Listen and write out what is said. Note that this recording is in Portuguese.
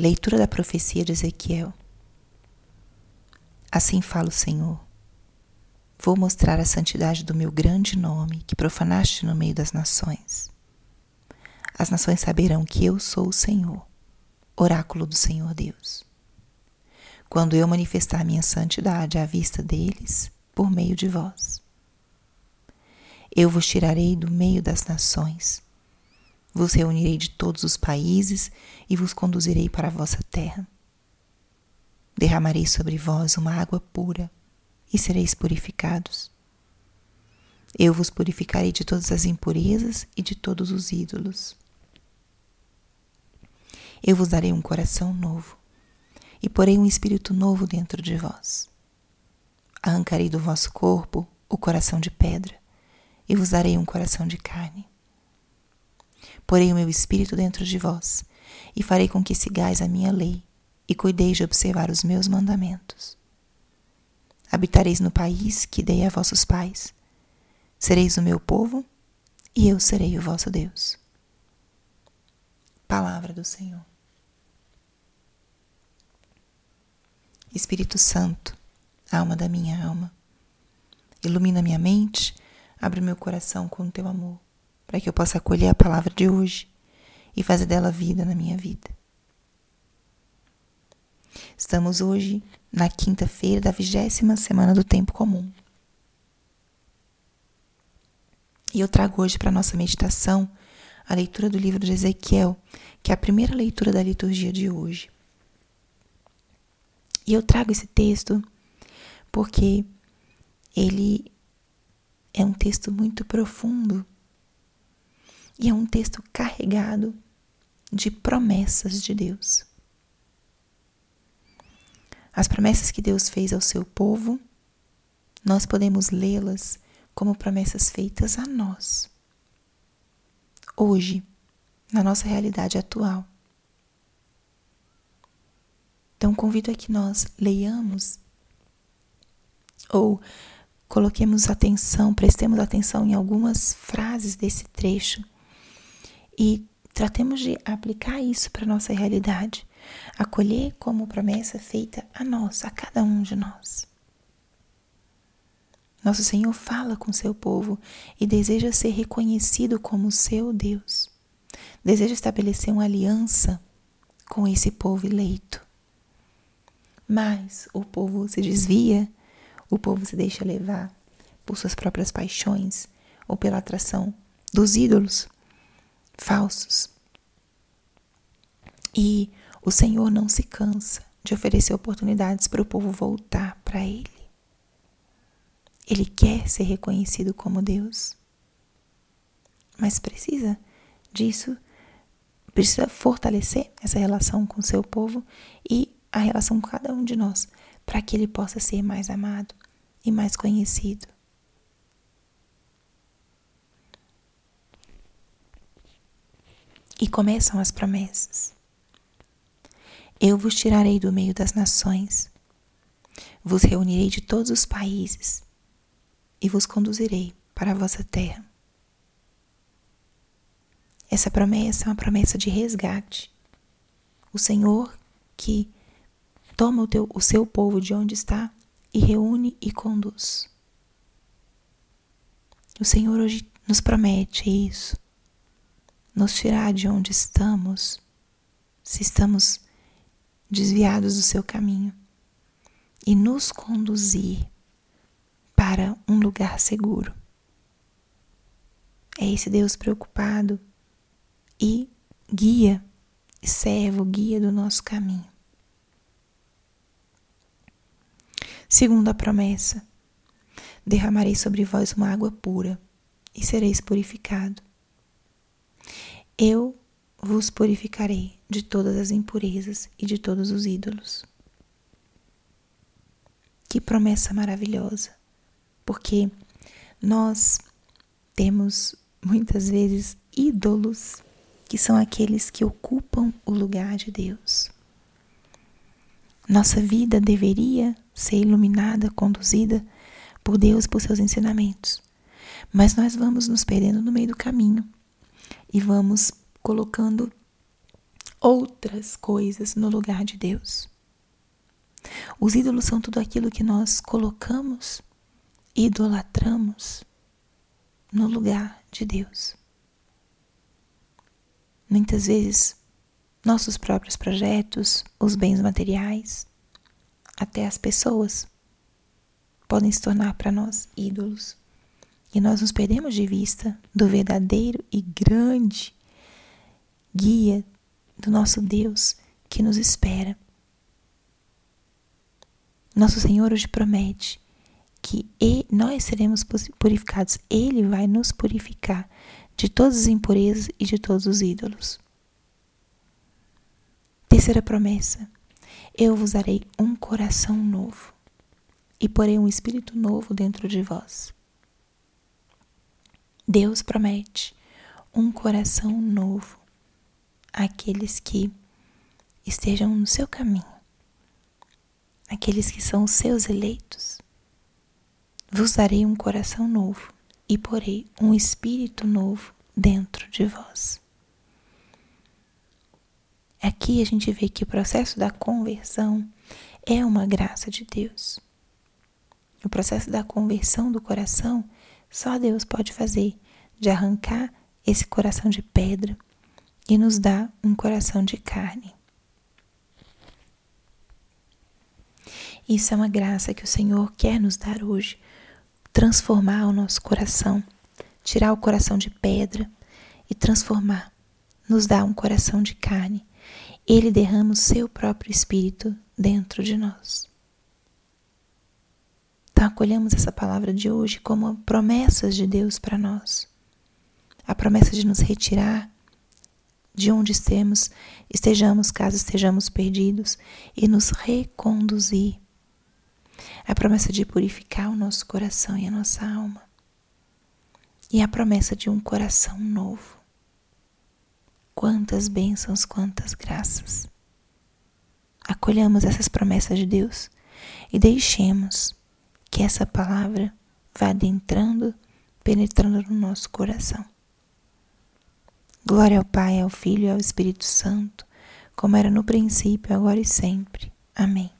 Leitura da profecia de Ezequiel. Assim fala o Senhor. Vou mostrar a santidade do meu grande nome que profanaste no meio das nações. As nações saberão que eu sou o Senhor, oráculo do Senhor Deus. Quando eu manifestar minha santidade à vista deles, por meio de vós. Eu vos tirarei do meio das nações vos reunirei de todos os países e vos conduzirei para a vossa terra. Derramarei sobre vós uma água pura e sereis purificados. Eu vos purificarei de todas as impurezas e de todos os ídolos. Eu vos darei um coração novo e porei um espírito novo dentro de vós. Arrancarei do vosso corpo o coração de pedra e vos darei um coração de carne. Porei o meu espírito dentro de vós, e farei com que sigais a minha lei, e cuideis de observar os meus mandamentos. Habitareis no país que dei a vossos pais. Sereis o meu povo, e eu serei o vosso Deus. Palavra do Senhor. Espírito Santo, alma da minha alma, ilumina minha mente, abre meu coração com o teu amor para que eu possa acolher a palavra de hoje e fazer dela vida na minha vida. Estamos hoje na quinta-feira da vigésima semana do tempo comum. E eu trago hoje para nossa meditação a leitura do livro de Ezequiel, que é a primeira leitura da liturgia de hoje. E eu trago esse texto porque ele é um texto muito profundo e é um texto carregado de promessas de Deus. As promessas que Deus fez ao seu povo, nós podemos lê-las como promessas feitas a nós. Hoje, na nossa realidade atual. Então, convido a que nós leiamos ou coloquemos atenção, prestemos atenção em algumas frases desse trecho e tratemos de aplicar isso para nossa realidade, acolher como promessa feita a nós, a cada um de nós. Nosso Senhor fala com seu povo e deseja ser reconhecido como seu Deus. Deseja estabelecer uma aliança com esse povo eleito. Mas o povo se desvia, o povo se deixa levar por suas próprias paixões ou pela atração dos ídolos falsos. E o Senhor não se cansa de oferecer oportunidades para o povo voltar para Ele. Ele quer ser reconhecido como Deus, mas precisa disso, precisa fortalecer essa relação com o seu povo e a relação com cada um de nós, para que ele possa ser mais amado e mais conhecido. E começam as promessas. Eu vos tirarei do meio das nações, vos reunirei de todos os países e vos conduzirei para a vossa terra. Essa promessa é uma promessa de resgate. O Senhor que toma o, teu, o seu povo de onde está e reúne e conduz. O Senhor hoje nos promete isso nos tirar de onde estamos, se estamos desviados do seu caminho, e nos conduzir para um lugar seguro. É esse Deus preocupado e guia, servo, guia do nosso caminho. Segunda promessa: derramarei sobre vós uma água pura e sereis purificado. Eu vos purificarei de todas as impurezas e de todos os ídolos. Que promessa maravilhosa, porque nós temos muitas vezes ídolos que são aqueles que ocupam o lugar de Deus. Nossa vida deveria ser iluminada, conduzida por Deus, por seus ensinamentos. Mas nós vamos nos perdendo no meio do caminho e vamos colocando outras coisas no lugar de Deus. Os ídolos são tudo aquilo que nós colocamos, idolatramos no lugar de Deus. Muitas vezes, nossos próprios projetos, os bens materiais, até as pessoas, podem se tornar para nós ídolos. E nós nos perdemos de vista do verdadeiro e grande guia do nosso Deus que nos espera. Nosso Senhor hoje promete que nós seremos purificados, Ele vai nos purificar de todas as impurezas e de todos os ídolos. Terceira promessa: Eu vos darei um coração novo e porei um espírito novo dentro de vós. Deus promete um coração novo àqueles que estejam no seu caminho, aqueles que são seus eleitos. Vos darei um coração novo e porei um espírito novo dentro de vós. Aqui a gente vê que o processo da conversão é uma graça de Deus. O processo da conversão do coração só Deus pode fazer, de arrancar esse coração de pedra e nos dar um coração de carne. Isso é uma graça que o Senhor quer nos dar hoje transformar o nosso coração, tirar o coração de pedra e transformar, nos dar um coração de carne. Ele derrama o seu próprio espírito dentro de nós. Acolhemos essa palavra de hoje como promessas de Deus para nós. A promessa de nos retirar de onde estemos, estejamos, caso estejamos perdidos, e nos reconduzir a promessa de purificar o nosso coração e a nossa alma, e a promessa de um coração novo. Quantas bênçãos, quantas graças. Acolhamos essas promessas de Deus e deixemos que essa palavra vá adentrando, penetrando no nosso coração. Glória ao Pai, ao Filho e ao Espírito Santo, como era no princípio, agora e sempre. Amém.